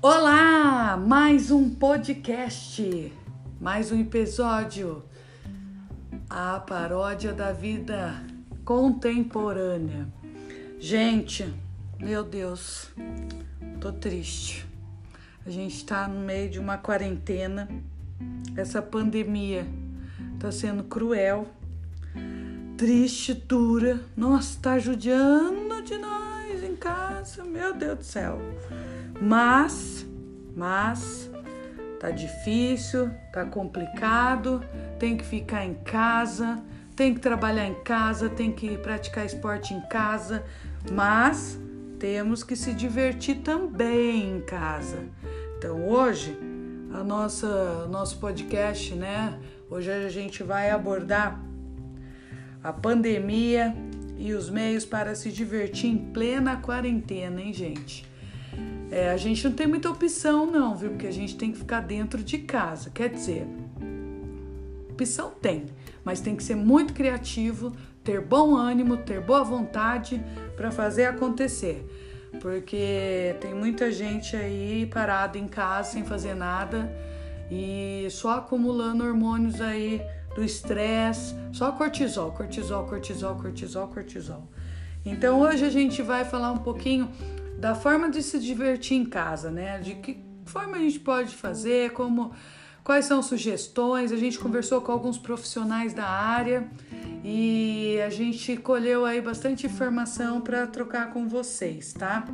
Olá! Mais um podcast, mais um episódio. A paródia da vida contemporânea. Gente, meu Deus, tô triste. A gente tá no meio de uma quarentena. Essa pandemia tá sendo cruel, triste, dura. Nossa, tá judiando de nós em casa, meu Deus do céu. Mas, mas, tá difícil, tá complicado, tem que ficar em casa, tem que trabalhar em casa, tem que praticar esporte em casa, mas temos que se divertir também em casa. Então hoje, a nossa nosso podcast, né? Hoje a gente vai abordar a pandemia e os meios para se divertir em plena quarentena, hein, gente? É, a gente não tem muita opção, não, viu? Porque a gente tem que ficar dentro de casa. Quer dizer, opção tem, mas tem que ser muito criativo, ter bom ânimo, ter boa vontade para fazer acontecer. Porque tem muita gente aí parada em casa sem fazer nada e só acumulando hormônios aí do estresse, só cortisol, cortisol, cortisol, cortisol, cortisol. Então hoje a gente vai falar um pouquinho da forma de se divertir em casa, né? De que forma a gente pode fazer, como quais são sugestões. A gente conversou com alguns profissionais da área e a gente colheu aí bastante informação para trocar com vocês, tá?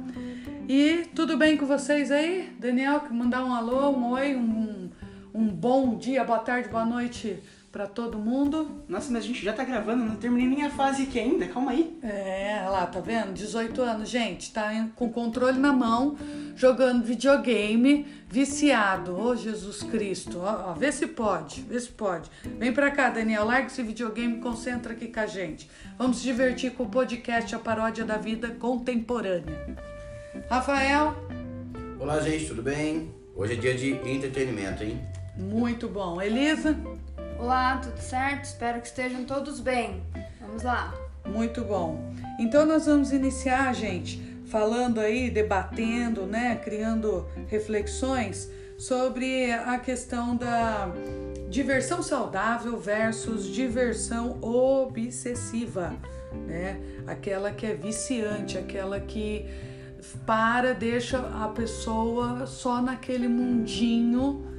E tudo bem com vocês aí? Daniel, mandar um alô, um oi, um, um bom dia, boa tarde, boa noite para todo mundo. Nossa, mas a gente já tá gravando, não terminei nem a fase aqui ainda, calma aí. É, lá, tá vendo? 18 anos, gente, tá com controle na mão, jogando videogame, viciado. Ô, oh, Jesus Cristo, ó, ó, vê se pode, vê se pode. Vem pra cá, Daniel, larga esse videogame, concentra aqui com a gente. Vamos se divertir com o podcast A Paródia da Vida Contemporânea. Rafael. Olá, gente, tudo bem? Hoje é dia de entretenimento, hein? Muito bom. Elisa. Olá, tudo certo? Espero que estejam todos bem. Vamos lá. Muito bom. Então nós vamos iniciar, gente, falando aí, debatendo, né, criando reflexões sobre a questão da diversão saudável versus diversão obsessiva, né? Aquela que é viciante, aquela que para, deixa a pessoa só naquele mundinho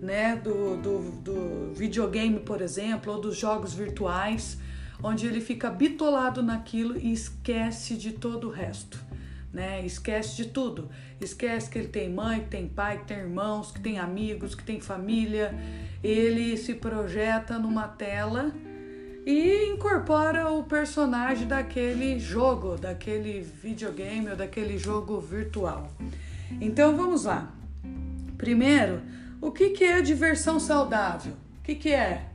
né, do, do, do videogame, por exemplo, ou dos jogos virtuais, onde ele fica bitolado naquilo e esquece de todo o resto. Né? Esquece de tudo. Esquece que ele tem mãe, que tem pai, que tem irmãos, que tem amigos, que tem família. Ele se projeta numa tela e incorpora o personagem daquele jogo, daquele videogame ou daquele jogo virtual. Então vamos lá. Primeiro, o que, que é diversão saudável? O que, que é?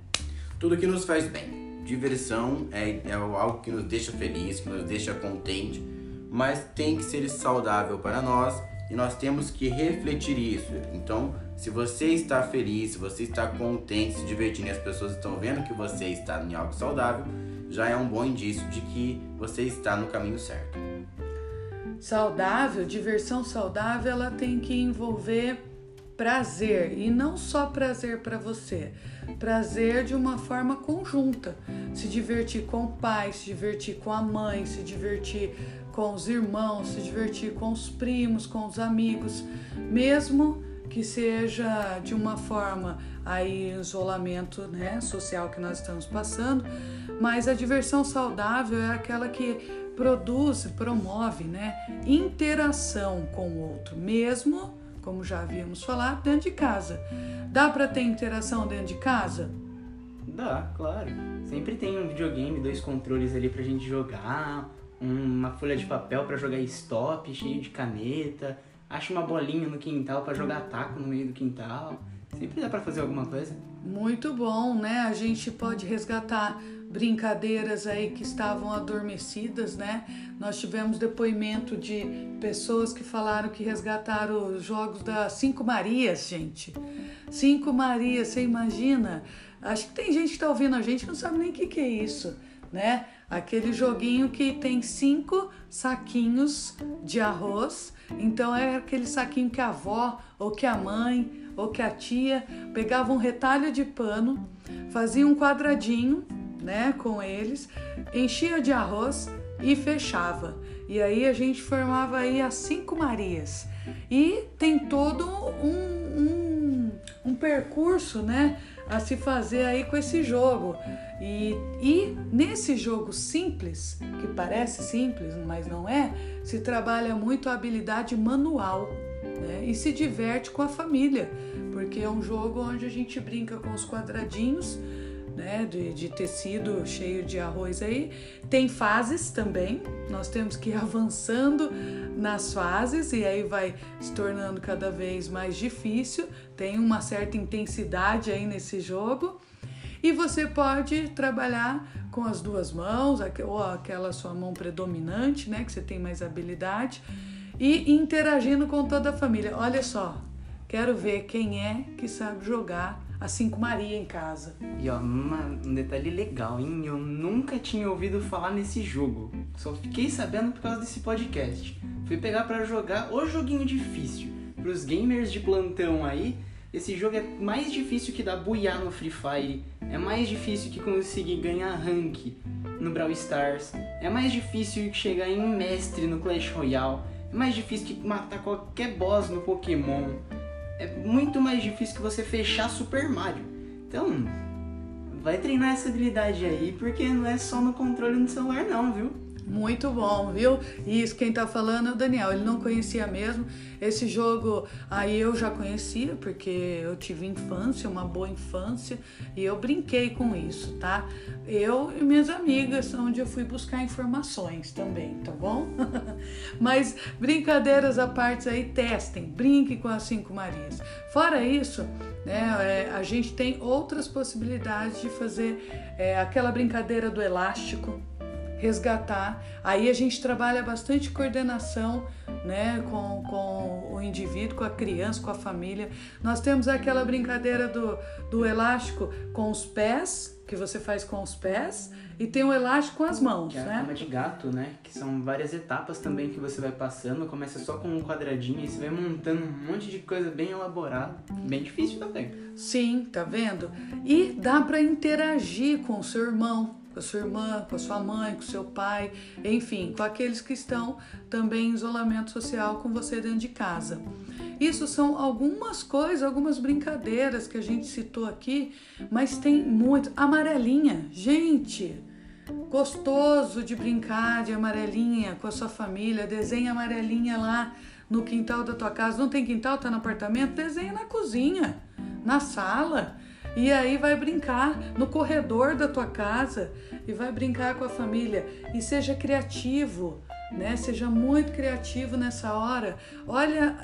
Tudo que nos faz bem. Diversão é, é algo que nos deixa feliz, que nos deixa contente, mas tem que ser saudável para nós e nós temos que refletir isso. Então, se você está feliz, se você está contente, se divertindo e as pessoas estão vendo que você está em algo saudável, já é um bom indício de que você está no caminho certo. Saudável, diversão saudável, ela tem que envolver prazer e não só prazer para você, prazer de uma forma conjunta. Se divertir com o pai, se divertir com a mãe, se divertir com os irmãos, se divertir com os primos, com os amigos, mesmo que seja de uma forma aí isolamento, né, social que nós estamos passando, mas a diversão saudável é aquela que produz, promove, né, interação com o outro, mesmo como já havíamos falado, dentro de casa. Dá para ter interação dentro de casa? Dá, claro. Sempre tem um videogame, dois controles ali pra gente jogar, uma folha de papel para jogar stop, cheio de caneta, acha uma bolinha no quintal para jogar taco no meio do quintal. Sempre dá para fazer alguma coisa. Muito bom, né? A gente pode resgatar brincadeiras aí que estavam adormecidas, né? Nós tivemos depoimento de pessoas que falaram que resgataram os jogos das Cinco Marias, gente. Cinco Marias, você imagina? Acho que tem gente que está ouvindo a gente que não sabe nem o que, que é isso, né? Aquele joguinho que tem cinco saquinhos de arroz. Então é aquele saquinho que a avó ou que a mãe ou que a tia pegava um retalho de pano, fazia um quadradinho, né, com eles, enchia de arroz e fechava. E aí a gente formava aí as cinco Marias. E tem todo um, um, um percurso, né, a se fazer aí com esse jogo. E, e nesse jogo simples, que parece simples, mas não é, se trabalha muito a habilidade manual né? e se diverte com a família, porque é um jogo onde a gente brinca com os quadradinhos. Né, de, de, tecido cheio de arroz aí. Tem fases também, nós temos que ir avançando nas fases e aí vai se tornando cada vez mais difícil. Tem uma certa intensidade aí nesse jogo. E você pode trabalhar com as duas mãos, ou aquela sua mão predominante, né, que você tem mais habilidade e interagindo com toda a família. Olha só, quero ver quem é que sabe jogar a Cinco Maria em casa. E ó, uma, um detalhe legal, hein? Eu nunca tinha ouvido falar nesse jogo. Só fiquei sabendo por causa desse podcast. Fui pegar para jogar o joguinho difícil. Para os gamers de plantão aí, esse jogo é mais difícil que dar buiar no Free Fire. É mais difícil que conseguir ganhar rank no Brawl Stars. É mais difícil que chegar em mestre no Clash Royale é mais difícil que matar qualquer boss no Pokémon. É muito mais difícil que você fechar Super Mario. Então, vai treinar essa habilidade aí, porque não é só no controle no celular não, viu? Muito bom, viu? E isso quem tá falando é o Daniel. Ele não conhecia mesmo. Esse jogo aí eu já conhecia, porque eu tive infância, uma boa infância, e eu brinquei com isso, tá? Eu e minhas amigas, onde eu fui buscar informações também, tá bom? Mas brincadeiras à parte aí, testem, brinquem com as cinco Marias. Fora isso, né, é, a gente tem outras possibilidades de fazer é, aquela brincadeira do elástico resgatar. Aí a gente trabalha bastante coordenação né, com, com o indivíduo, com a criança, com a família. Nós temos aquela brincadeira do, do elástico com os pés, que você faz com os pés, e tem o elástico com as mãos. Que é né? a cama de gato, né? Que são várias etapas também que você vai passando. Começa só com um quadradinho e você vai montando um monte de coisa bem elaborada. Bem difícil também. Sim, tá vendo? E dá para interagir com o seu irmão, com a sua irmã, com a sua mãe, com seu pai, enfim, com aqueles que estão também em isolamento social com você dentro de casa. Isso são algumas coisas, algumas brincadeiras que a gente citou aqui, mas tem muito. Amarelinha, gente, gostoso de brincar de amarelinha com a sua família, desenha amarelinha lá no quintal da tua casa. Não tem quintal, tá no apartamento? Desenha na cozinha, na sala e aí vai brincar no corredor da tua casa e vai brincar com a família e seja criativo, né? Seja muito criativo nessa hora. Olha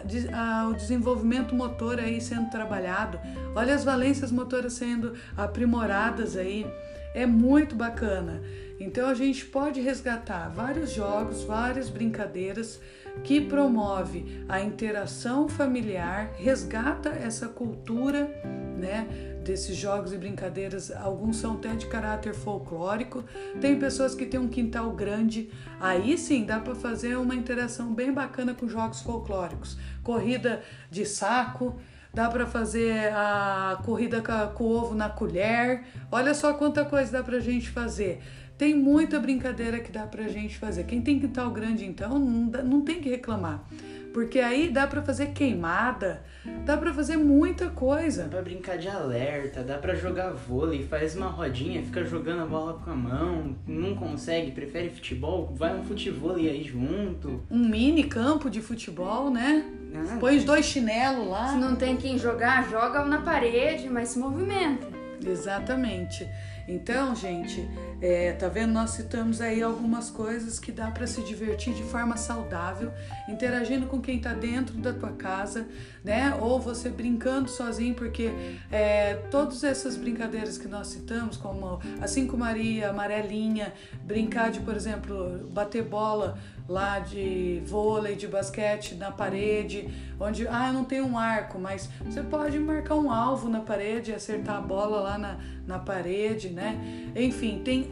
o desenvolvimento motor aí sendo trabalhado. Olha as valências motoras sendo aprimoradas aí. É muito bacana. Então a gente pode resgatar vários jogos, várias brincadeiras que promove a interação familiar, resgata essa cultura, né? Desses jogos e brincadeiras, alguns são até de caráter folclórico. Tem pessoas que têm um quintal grande, aí sim dá para fazer uma interação bem bacana com jogos folclóricos. Corrida de saco, dá para fazer a corrida com o ovo na colher. Olha só quanta coisa dá para gente fazer. Tem muita brincadeira que dá pra gente fazer. Quem tem quintal grande, então, não, não tem que reclamar. Porque aí dá para fazer queimada, dá para fazer muita coisa. Dá pra brincar de alerta, dá para jogar vôlei, faz uma rodinha, fica jogando a bola com a mão, não consegue, prefere futebol, vai um futebol aí junto. Um mini campo de futebol, né? Ah, Põe os dois chinelos lá. Se não tem quem jogar, joga na parede, mas se movimenta. Exatamente. Então, gente, é, tá vendo? Nós citamos aí algumas coisas que dá para se divertir de forma saudável, interagindo com quem tá dentro da tua casa, né? Ou você brincando sozinho, porque é, todas essas brincadeiras que nós citamos, como a Cinco Maria, amarelinha, brincar de, por exemplo, bater bola lá de vôlei, de basquete na parede, onde ah, eu não tenho um arco, mas você pode marcar um alvo na parede, acertar a bola lá na, na parede, né? Enfim, tem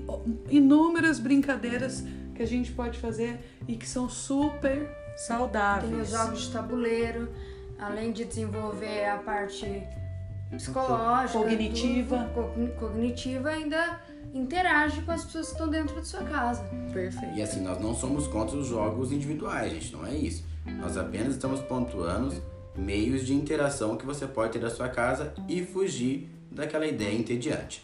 inúmeras brincadeiras que a gente pode fazer e que são super saudáveis. Tem os jogos de tabuleiro, além de desenvolver a parte psicológica, Cognitiva. tudo, cogni- cognitiva ainda interage com as pessoas que estão dentro de sua casa. Perfeito. E assim, nós não somos contra os jogos individuais, gente, não é isso. Nós apenas estamos pontuando meios de interação que você pode ter da sua casa e fugir daquela ideia entediante.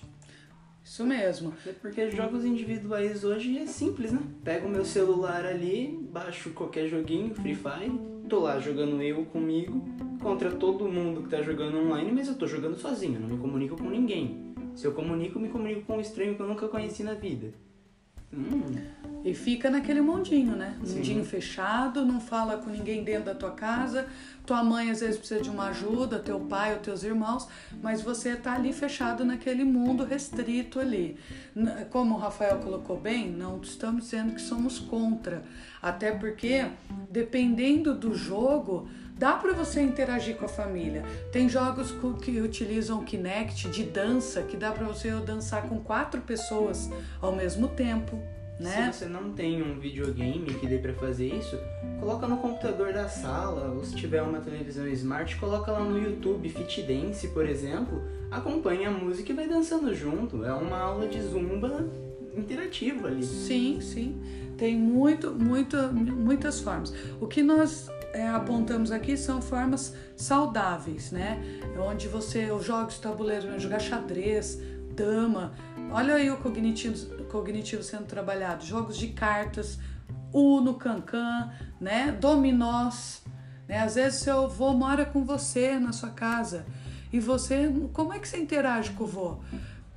Isso mesmo. É porque jogos individuais hoje é simples, né? Pego o meu celular ali, baixo qualquer joguinho, Free Fire, tô lá jogando eu comigo, contra todo mundo que tá jogando online, mas eu tô jogando sozinho, não me comunico com ninguém. Se eu comunico, me comunico com um estranho que eu nunca conheci na vida. Hum, E fica naquele mundinho, né? Sim. Mundinho fechado, não fala com ninguém dentro da tua casa. Tua mãe às vezes precisa de uma ajuda, teu pai ou teus irmãos, mas você tá ali fechado naquele mundo restrito ali. Como o Rafael colocou bem, não estamos dizendo que somos contra. Até porque, dependendo do jogo, dá para você interagir com a família. Tem jogos que utilizam Kinect de dança, que dá para você dançar com quatro pessoas ao mesmo tempo. Né? Se você não tem um videogame que dê pra fazer isso, coloca no computador da sala, ou se tiver uma televisão smart, coloca lá no YouTube Fit Dance, por exemplo, acompanha a música e vai dançando junto. É uma aula de zumba interativa ali. Sim, sim. Tem muito, muito, muitas formas. O que nós é, apontamos aqui são formas saudáveis, né? Onde você, os jogos de tabuleiro, né? jogar xadrez, dama. Olha aí o cognitivo, cognitivo sendo trabalhado. Jogos de cartas, Uno, Cancan, né? Dominós. Né? Às vezes seu avô mora com você na sua casa. E você, como é que você interage com o vô?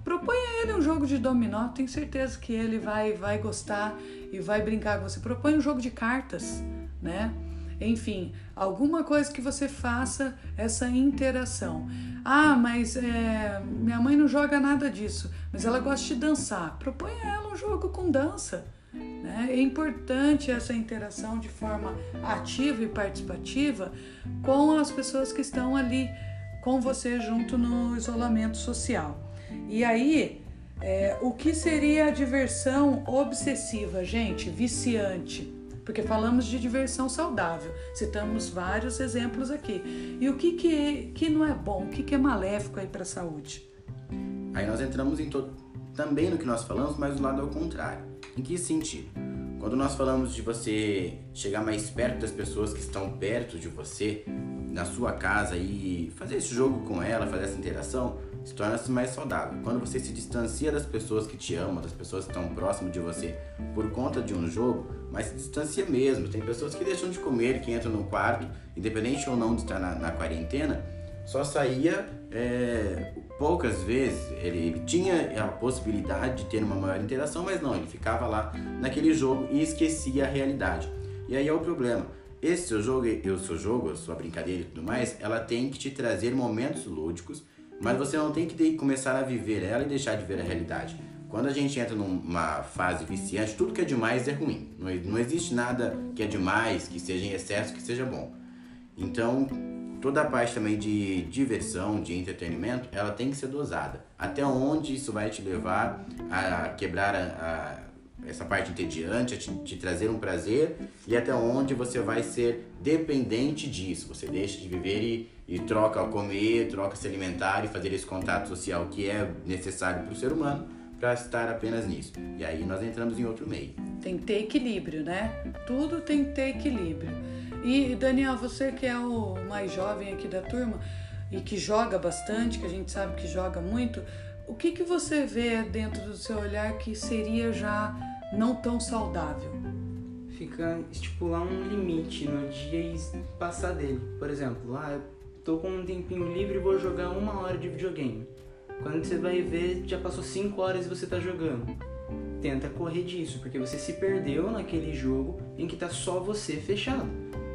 Proponha ele um jogo de dominó, tenho certeza que ele vai, vai gostar e vai brincar com você. Proponha um jogo de cartas, né? Enfim, alguma coisa que você faça essa interação. Ah, mas é, minha mãe não joga nada disso, mas ela gosta de dançar. Proponha a ela um jogo com dança. Né? É importante essa interação de forma ativa e participativa com as pessoas que estão ali com você junto no isolamento social. E aí, é, o que seria a diversão obsessiva, gente? Viciante. Porque falamos de diversão saudável, citamos vários exemplos aqui. E o que, que, que não é bom, o que, que é maléfico aí para a saúde? Aí nós entramos em todo, também no que nós falamos, mas do lado ao contrário. Em que sentido? Quando nós falamos de você chegar mais perto das pessoas que estão perto de você, na sua casa e fazer esse jogo com ela, fazer essa interação, se torna-se mais saudável. Quando você se distancia das pessoas que te amam, das pessoas que estão próximas de você por conta de um jogo, mas se distancia mesmo. Tem pessoas que deixam de comer, que entram no quarto, independente ou não de estar na, na quarentena, só saía é, poucas vezes. Ele, ele tinha a possibilidade de ter uma maior interação, mas não, ele ficava lá naquele jogo e esquecia a realidade. E aí é o problema. Esse seu jogo e o seu jogo, a sua brincadeira e tudo mais, ela tem que te trazer momentos lúdicos, mas você não tem que começar a viver ela e deixar de ver a realidade. Quando a gente entra numa fase viciante, tudo que é demais é ruim. Não, não existe nada que é demais, que seja em excesso, que seja bom. Então, toda a parte também de diversão, de entretenimento, ela tem que ser dosada. Até onde isso vai te levar a quebrar a, a- essa parte entediante, a te, te trazer um prazer e até onde você vai ser dependente disso. Você deixa de viver e, e troca comer, troca se alimentar e fazer esse contato social que é necessário para o ser humano para estar apenas nisso. E aí nós entramos em outro meio. Tem que ter equilíbrio, né? Tudo tem que ter equilíbrio. E Daniel, você que é o mais jovem aqui da turma e que joga bastante, que a gente sabe que joga muito, o que, que você vê dentro do seu olhar que seria já não tão saudável? Fica estipular um limite no dia e passar dele. Por exemplo, ah, eu tô com um tempinho livre e vou jogar uma hora de videogame. Quando você vai ver, já passou 5 horas e você tá jogando. Tenta correr disso, porque você se perdeu naquele jogo em que tá só você fechado.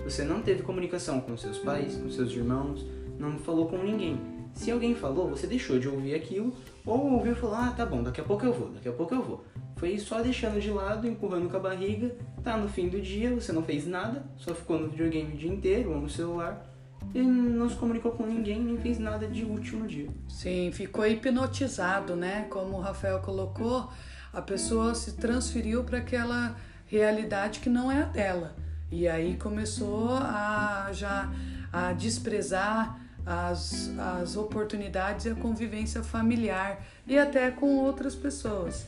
Você não teve comunicação com seus pais, com seus irmãos, não falou com ninguém. Se alguém falou, você deixou de ouvir aquilo, ou ouviu falou, ah, tá bom, daqui a pouco eu vou, daqui a pouco eu vou. Foi só deixando de lado, empurrando com a barriga, tá no fim do dia, você não fez nada, só ficou no videogame o dia inteiro ou no celular, e não se comunicou com ninguém, nem fez nada de útil no dia. Sim, ficou hipnotizado, né? Como o Rafael colocou, a pessoa se transferiu para aquela realidade que não é a dela. E aí começou a já a desprezar as, as oportunidades e a convivência familiar e até com outras pessoas.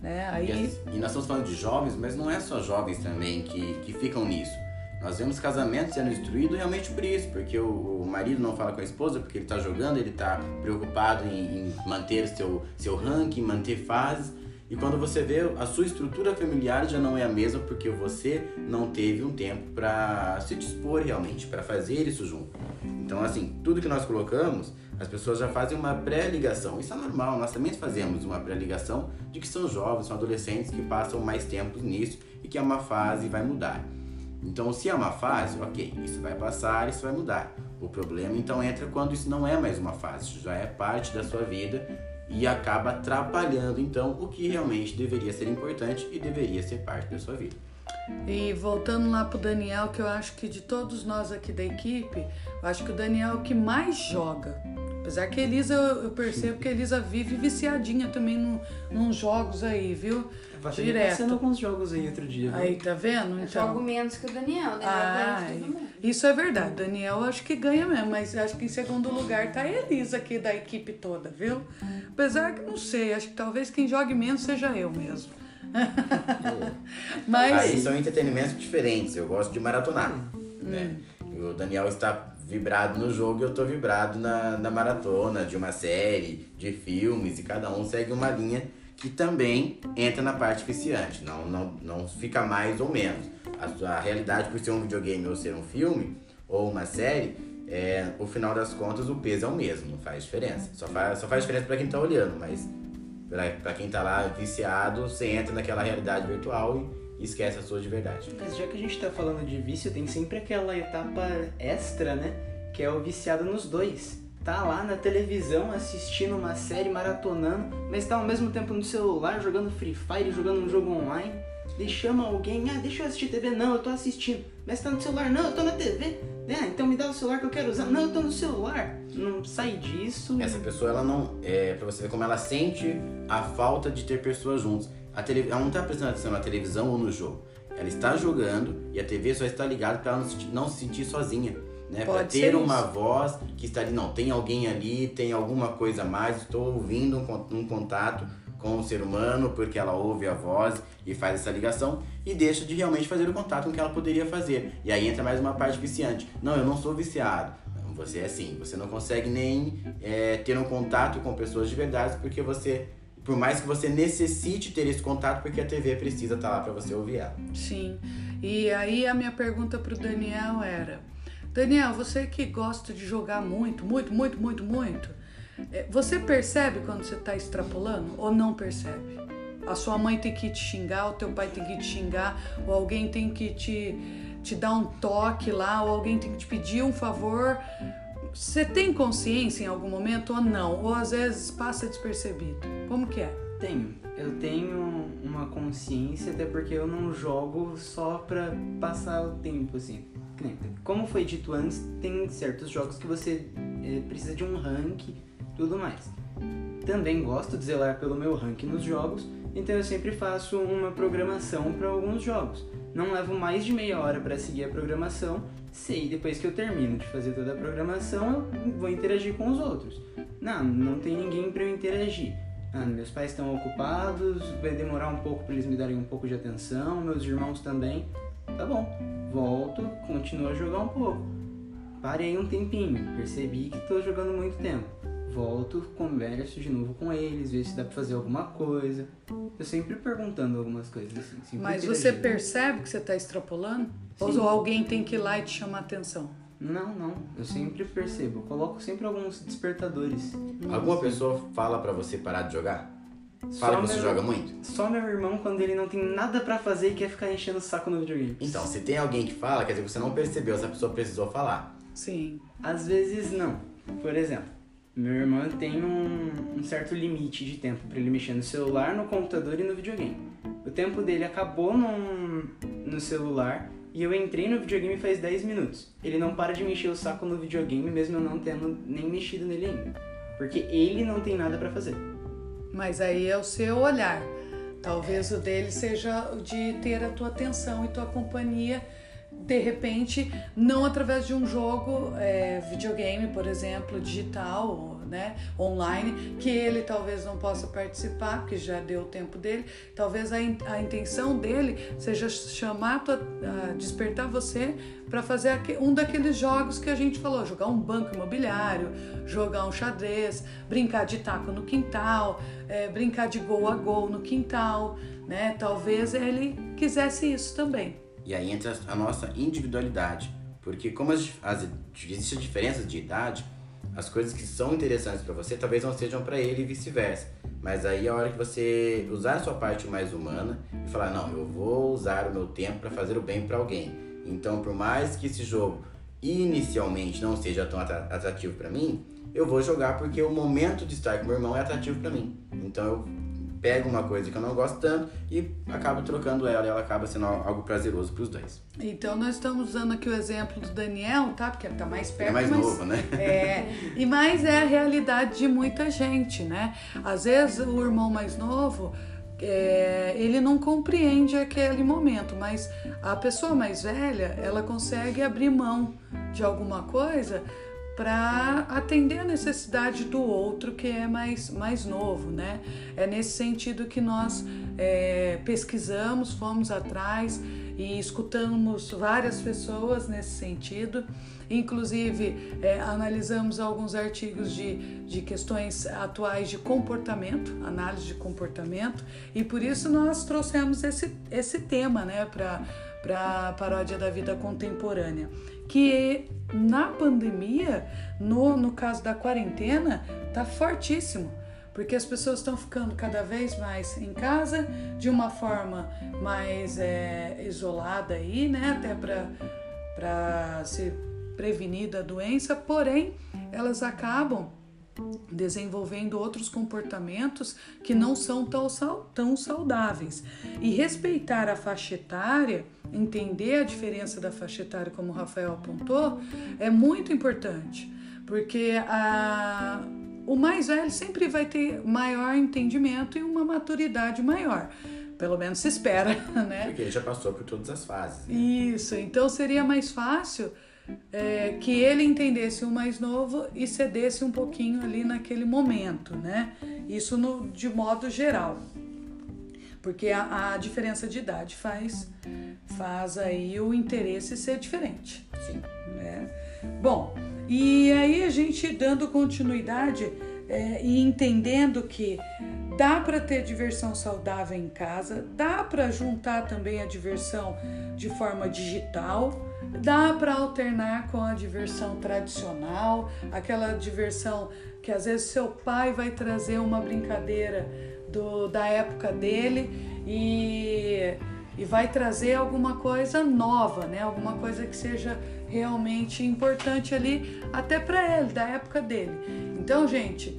Né? Aí... E, e nós estamos falando de jovens, mas não é só jovens também que, que ficam nisso. Nós vemos casamentos sendo destruídos realmente por isso, porque o, o marido não fala com a esposa porque ele está jogando, ele está preocupado em, em, manter seu, seu ranking, manter fases. E quando você vê, a sua estrutura familiar já não é a mesma porque você não teve um tempo para se dispor realmente, para fazer isso junto. Então, assim, tudo que nós colocamos, as pessoas já fazem uma pré-ligação. Isso é normal, nós também fazemos uma pré-ligação de que são jovens, são adolescentes que passam mais tempo nisso e que é uma fase e vai mudar. Então, se é uma fase, ok, isso vai passar, isso vai mudar. O problema então entra quando isso não é mais uma fase, isso já é parte da sua vida e acaba atrapalhando então o que realmente deveria ser importante e deveria ser parte da sua vida. E voltando lá pro Daniel, que eu acho que de todos nós aqui da equipe, eu acho que o Daniel é o que mais joga. Apesar que a Elisa, eu percebo que a Elisa vive viciadinha também no, nos jogos aí, viu? Passei Direto. alguns jogos aí outro dia. Viu? Aí, tá vendo? Eu então... jogo menos que o Daniel. Daniel ah, isso é verdade. Daniel acho que ganha mesmo, mas acho que em segundo lugar tá a Elisa aqui da equipe toda, viu? Apesar que não sei, acho que talvez quem jogue menos seja eu mesmo. mas... Aí são entretenimentos diferentes. Eu gosto de maratonar. Hum. Né? O Daniel está vibrado no jogo e eu tô vibrado na, na maratona de uma série, de filmes, e cada um segue uma linha que também entra na parte viciante, não, não, não fica mais ou menos. A, a realidade, por ser um videogame ou ser um filme ou uma série, é, o final das contas o peso é o mesmo, não faz diferença. Só faz, só faz diferença para quem tá olhando, mas para quem tá lá viciado, você entra naquela realidade virtual e esquece a sua de verdade. Mas já que a gente tá falando de vício, tem sempre aquela etapa extra, né? Que é o viciado nos dois tá lá na televisão assistindo uma série, maratonando, mas tá ao mesmo tempo no celular jogando Free Fire, jogando um jogo online. Ele chama alguém, ah, deixa eu assistir TV, não, eu tô assistindo. Mas tá no celular, não, eu tô na TV. Ah, então me dá o celular que eu quero usar. Não, eu tô no celular. Não sai disso. Essa pessoa, ela não. É pra você ver como ela sente a falta de ter pessoas juntas. A tele, ela não tá prestando atenção na televisão ou no jogo. Ela está jogando e a TV só está ligada para ela não se, sentir sozinha né? Para ter uma isso. voz que está ali, não, tem alguém ali, tem alguma coisa a mais, estou ouvindo um, um contato com o ser humano porque ela ouve a voz e faz essa ligação e deixa de realmente fazer o contato com o que ela poderia fazer. E aí entra mais uma parte viciante. Não, eu não sou viciado. Você é assim, você não consegue nem é, ter um contato com pessoas de verdade porque você por mais que você necessite ter esse contato, porque a TV precisa estar tá lá para você ouvir ela. Sim. E aí a minha pergunta para o Daniel era: Daniel, você que gosta de jogar muito, muito, muito, muito, muito, é, você percebe quando você está extrapolando ou não percebe? A sua mãe tem que te xingar, o teu pai tem que te xingar, ou alguém tem que te, te dar um toque lá, ou alguém tem que te pedir um favor. Você tem consciência em algum momento ou não? Ou às vezes passa despercebido? Como que é? Tenho. Eu tenho uma consciência, até porque eu não jogo só pra passar o tempo, assim. Como foi dito antes, tem certos jogos que você é, precisa de um rank tudo mais. Também gosto de zelar pelo meu rank nos jogos, então eu sempre faço uma programação para alguns jogos. Não levo mais de meia hora para seguir a programação, sei depois que eu termino de fazer toda a programação, eu vou interagir com os outros. Não, não tem ninguém para eu interagir. Ah, meus pais estão ocupados, vai demorar um pouco para eles me darem um pouco de atenção, meus irmãos também. Tá bom, volto, continuo a jogar um pouco. Parei um tempinho, percebi que estou jogando muito tempo. Volto, converso de novo com eles, vejo se dá pra fazer alguma coisa. Eu sempre perguntando algumas coisas assim. Mas você percebe que você está extrapolando? Sim. Ou alguém tem que ir lá e te chamar a atenção? Não, não. Eu sempre percebo. Eu coloco sempre alguns despertadores. Alguma pessoa fala para você parar de jogar? Fala que você meu, joga muito? Só meu irmão quando ele não tem nada para fazer e quer ficar enchendo o saco no videogame. Então, se tem alguém que fala, quer dizer que você não percebeu, essa pessoa precisou falar. Sim. Às vezes não. Por exemplo, meu irmão tem um, um certo limite de tempo para ele mexer no celular, no computador e no videogame. O tempo dele acabou num, no celular e eu entrei no videogame faz 10 minutos. Ele não para de mexer o saco no videogame mesmo eu não tendo nem mexido nele ainda. Porque ele não tem nada para fazer. Mas aí é o seu olhar. Talvez o dele seja de ter a tua atenção e tua companhia, de repente, não através de um jogo, é, videogame, por exemplo, digital, né, online, que ele talvez não possa participar, porque já deu o tempo dele. Talvez a, in, a intenção dele seja chamar, tua, despertar você para fazer um daqueles jogos que a gente falou, jogar um banco imobiliário, jogar um xadrez, brincar de taco no quintal, é, brincar de gol a gol no quintal, né? Talvez ele quisesse isso também. E aí entra a nossa individualidade, porque como as, as existem diferenças de idade, as coisas que são interessantes para você talvez não sejam para ele e vice-versa. Mas aí é a hora que você usar a sua parte mais humana e falar: não, eu vou usar o meu tempo para fazer o bem para alguém. Então, por mais que esse jogo inicialmente não seja tão atrativo para mim, eu vou jogar porque o momento de estar com meu irmão é atrativo para mim. Então eu pego uma coisa que eu não gosto tanto e acabo trocando ela e ela acaba sendo algo prazeroso para os dois. Então nós estamos usando aqui o exemplo do Daniel, tá? Porque ele tá mais perto. É mais mas, novo, né? É. E mais é a realidade de muita gente, né? Às vezes o irmão mais novo é, ele não compreende aquele momento, mas a pessoa mais velha ela consegue abrir mão de alguma coisa para atender a necessidade do outro que é mais, mais novo, né? É nesse sentido que nós é, pesquisamos, fomos atrás e escutamos várias pessoas nesse sentido. Inclusive, é, analisamos alguns artigos de, de questões atuais de comportamento, análise de comportamento, e por isso nós trouxemos esse, esse tema né, para a paródia da vida contemporânea que na pandemia, no, no caso da quarentena, tá fortíssimo, porque as pessoas estão ficando cada vez mais em casa, de uma forma mais é, isolada aí, né, até para se prevenir da doença, porém elas acabam desenvolvendo outros comportamentos que não são tão, tão saudáveis. E respeitar a faixa etária, entender a diferença da faixa etária, como o Rafael apontou, é muito importante, porque a, o mais velho sempre vai ter maior entendimento e uma maturidade maior. Pelo menos se espera, né? Porque ele já passou por todas as fases. Né? Isso, então seria mais fácil é, que ele entendesse o mais novo e cedesse um pouquinho ali naquele momento, né? Isso no, de modo geral, porque a, a, diferença de idade faz, faz aí o interesse ser diferente. Sim. Né? Bom, e aí a gente dando continuidade é, e entendendo que dá para ter diversão saudável em casa, dá para juntar também a diversão de forma digital Dá para alternar com a diversão tradicional, aquela diversão que às vezes seu pai vai trazer uma brincadeira do, da época dele e, e vai trazer alguma coisa nova, né? Alguma coisa que seja realmente importante ali até para ele, da época dele. Então, gente,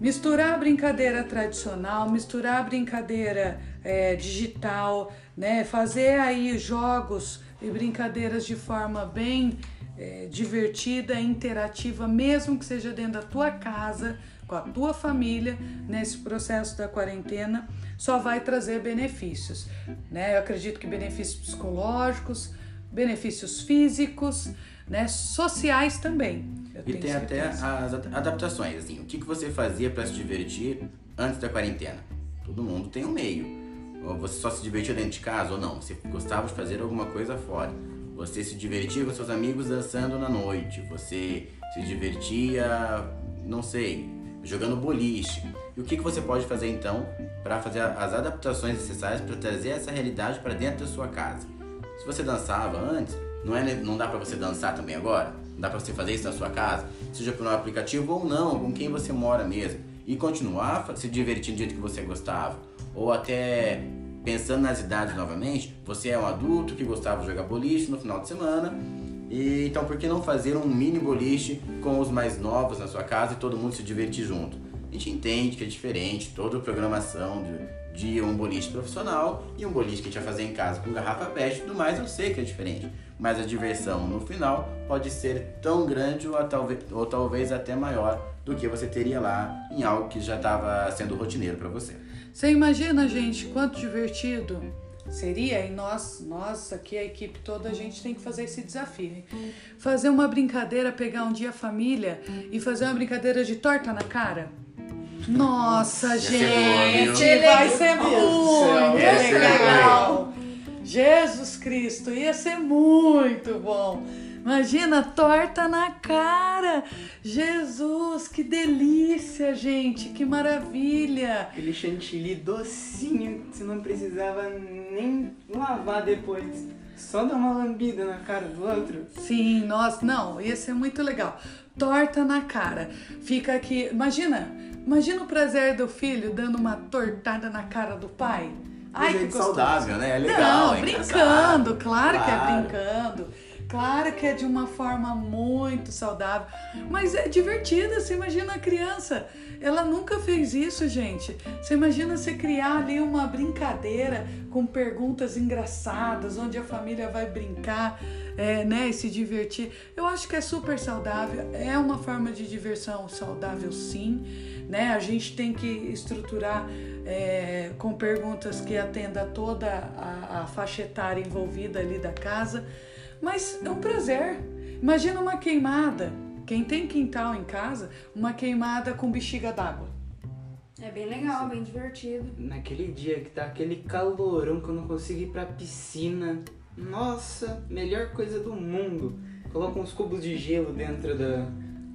misturar a brincadeira tradicional, misturar a brincadeira é, digital, né? Fazer aí jogos e brincadeiras de forma bem é, divertida, interativa, mesmo que seja dentro da tua casa, com a tua família, nesse processo da quarentena, só vai trazer benefícios. Né? Eu acredito que benefícios psicológicos, benefícios físicos, né? sociais também. e tem até as adaptações, assim, o que, que você fazia para se divertir antes da quarentena? Todo mundo tem um meio. Ou você só se divertia dentro de casa ou não? Você gostava de fazer alguma coisa fora? Você se divertia com seus amigos dançando na noite? Você se divertia, não sei, jogando boliche? E o que, que você pode fazer então para fazer as adaptações necessárias para trazer essa realidade para dentro da sua casa? Se você dançava antes, não, é, não dá para você dançar também agora? Não dá para você fazer isso na sua casa? Seja por um aplicativo ou não, com quem você mora mesmo. E continuar se divertindo do jeito que você gostava ou até pensando nas idades novamente, você é um adulto que gostava de jogar boliche no final de semana, e então por que não fazer um mini boliche com os mais novos na sua casa e todo mundo se divertir junto? A gente entende que é diferente toda a programação de, de um boliche profissional e um boliche que a gente vai fazer em casa com garrafa PET e tudo mais, eu sei que é diferente. Mas a diversão no final pode ser tão grande ou ou talvez até maior do que você teria lá em algo que já estava sendo rotineiro para você. Você imagina, gente, quanto divertido seria? E nós, nós aqui, a equipe toda, a gente tem que fazer esse desafio. hein? Fazer uma brincadeira, pegar um dia a família e fazer uma brincadeira de torta na cara. Nossa, ser boa, viu? gente, vai ser muito ser legal. Jesus Cristo, ia ser muito bom. Imagina, torta na cara. Jesus, que delícia, gente, que maravilha. Aquele chantilly docinho você não precisava nem lavar depois. Só dar uma lambida na cara do outro. Sim, nossa, não, ia ser muito legal. Torta na cara. Fica aqui, imagina, imagina o prazer do filho dando uma tortada na cara do pai. Ai, que saudável, né? É legal, Não, é brincando, engraçado. claro, que é Claro. brincando. Claro que é de uma forma muito saudável, mas é divertida. Você imagina a criança, ela nunca fez isso, gente. Você imagina você criar ali uma brincadeira com perguntas engraçadas, onde a família vai brincar, é, né, e se divertir. Eu acho que é super saudável. É uma forma de diversão saudável, sim. Né? A gente tem que estruturar é, com perguntas que atenda toda a, a faixa etária envolvida ali da casa. Mas é um prazer. Imagina uma queimada. Quem tem quintal em casa, uma queimada com bexiga d'água. É bem legal, bem divertido. Naquele dia que tá aquele calorão que eu não consigo ir pra piscina. Nossa, melhor coisa do mundo. Coloca uns cubos de gelo dentro da.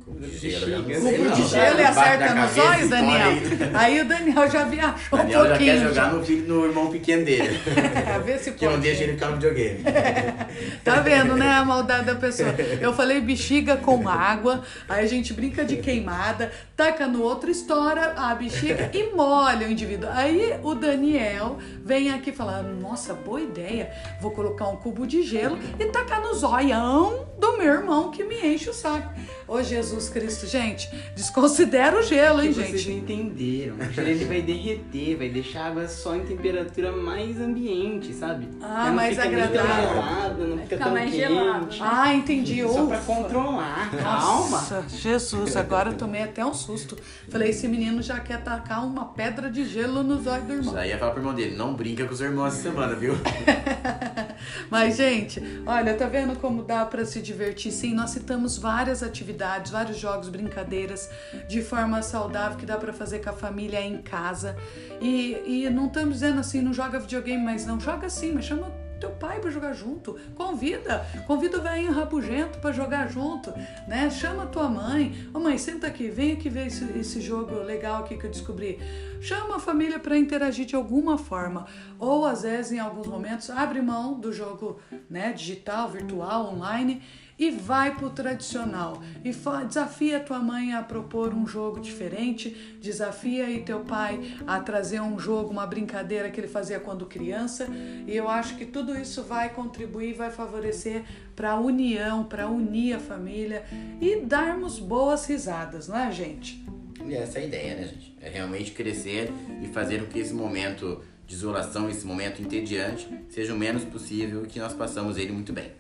Cubo de gelo, Cubo de gelo e acerta nos olhos, Daniel. aí. O Daniel já viajou Daniel um já pouquinho. quer jogar no, filho, no irmão pequeno dele. É, vê se que não pode. deixa ele ficar no videogame. Tá vendo, né? A maldade da pessoa. Eu falei bexiga com água, aí a gente brinca de queimada, taca no outro, estoura a bexiga e molha o indivíduo. Aí o Daniel vem aqui falar: Nossa, boa ideia, vou colocar um cubo de gelo e tacar no zoião do meu irmão que me enche o saco. Ô Jesus Cristo, gente, desconsidera o gelo, hein, que vocês gente? não entenderam. O gelo ele vai derreter, vai deixar a água só em temperatura mais ambiente, sabe? Ah, não mais agradável. tão gelada, não Vai fica tão mais quente. gelado. Ah, entendi. Só pra controlar, calma. Nossa, Jesus, agora eu tomei até um susto. Falei, esse menino já quer tacar uma pedra de gelo nos olhos do irmão. Isso aí ia falar pro irmão dele, não brinca com os irmãos essa semana, viu? Mas, gente, olha, tá vendo como dá pra se divertir? Sim, nós citamos várias atividades, vários jogos, brincadeiras de forma saudável que dá pra fazer com a família em casa. E, e não estamos dizendo assim, não joga videogame, mas não joga sim, mas chama teu pai pra jogar junto. Convida, convida o velhinho rabugento pra jogar junto, né? Chama tua mãe. Ô mãe, senta aqui, vem aqui ver esse, esse jogo legal aqui que eu descobri. Chama a família pra interagir de alguma forma. Ou às vezes, em alguns momentos, abre mão do jogo né, digital, virtual, online e vai pro tradicional. E desafia tua mãe a propor um jogo diferente, desafia aí teu pai a trazer um jogo, uma brincadeira que ele fazia quando criança. E eu acho que tudo isso vai contribuir, vai favorecer para a união, para unir a família e darmos boas risadas, não é, gente? E essa é a ideia, né, gente? É realmente crescer e fazer com que esse momento de isolação, esse momento entediante, seja o menos possível e que nós passamos ele muito bem.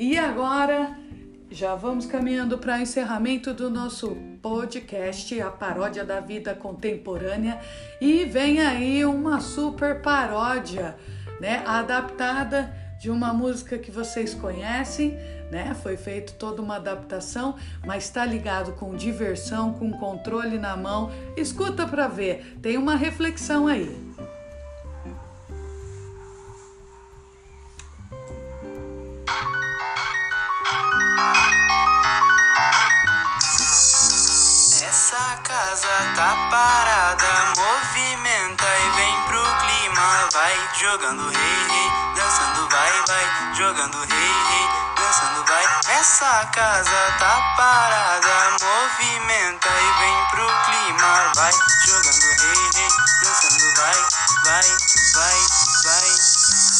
E agora já vamos caminhando para o encerramento do nosso podcast, a paródia da vida contemporânea, e vem aí uma super paródia, né, adaptada de uma música que vocês conhecem, né? Foi feito toda uma adaptação, mas está ligado com diversão, com controle na mão. Escuta para ver, tem uma reflexão aí. Jogando rei, rei, dançando vai, vai, jogando rei, rei, dançando vai. Essa casa tá parada, movimenta e vem pro clima. Vai jogando rei, rei, dançando vai, vai, vai.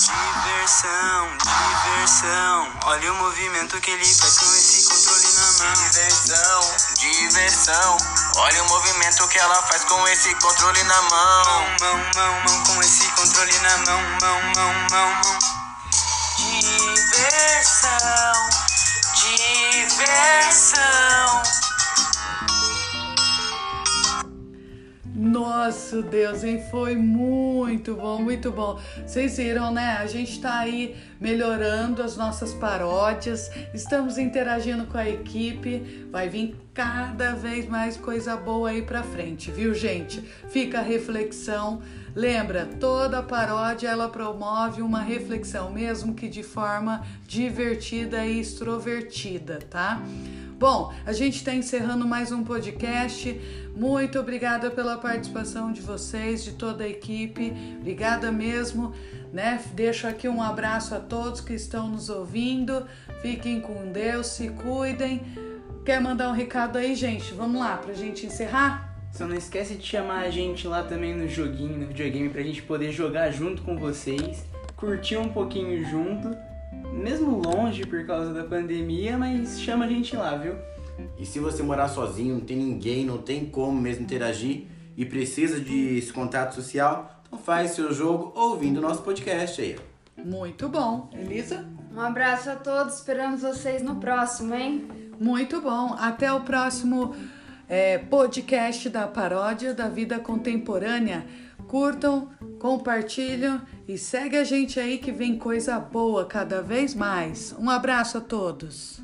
Diversão, diversão. Olha o movimento que ele faz com esse controle na mão. Diversão, diversão. Olha o movimento que ela faz com esse controle na mão. Mão, mão, mão, mão, com esse controle na mão, mão, mão, mão, mão. Diversão, diversão. Nosso Deus, hein? Foi muito bom, muito bom. Vocês viram, né? A gente tá aí melhorando as nossas paródias, estamos interagindo com a equipe, vai vir cada vez mais coisa boa aí pra frente, viu, gente? Fica a reflexão. Lembra, toda paródia ela promove uma reflexão, mesmo que de forma divertida e extrovertida, tá? Bom, a gente está encerrando mais um podcast. Muito obrigada pela participação de vocês, de toda a equipe. Obrigada mesmo, né? Deixo aqui um abraço a todos que estão nos ouvindo. Fiquem com Deus, se cuidem. Quer mandar um recado aí, gente? Vamos lá, pra gente encerrar? Só não esquece de chamar a gente lá também no joguinho, no videogame, pra gente poder jogar junto com vocês, curtir um pouquinho junto mesmo longe por causa da pandemia, mas chama a gente lá, viu? E se você morar sozinho, não tem ninguém, não tem como mesmo interagir e precisa de esse contato social, então faz seu jogo ouvindo o nosso podcast aí. Muito bom. Elisa? Um abraço a todos, esperamos vocês no próximo, hein? Muito bom. Até o próximo é, podcast da Paródia da Vida Contemporânea. Curtam, Compartilhe e segue a gente aí que vem coisa boa cada vez mais. Um abraço a todos.